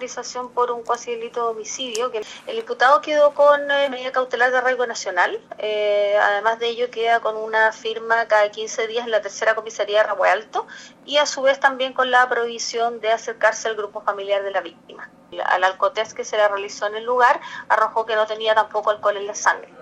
formalización por un cuasi delito de homicidio. Que el imputado quedó con eh, medida cautelar de arraigo nacional. Eh, además de ello, queda con una firma cada 15 días en la tercera comisaría de Rabo Alto y a su vez también con la prohibición de acercarse al grupo familiar de la víctima. Al alcotest que se le realizó en el lugar arrojó que no tenía tampoco alcohol en la sangre.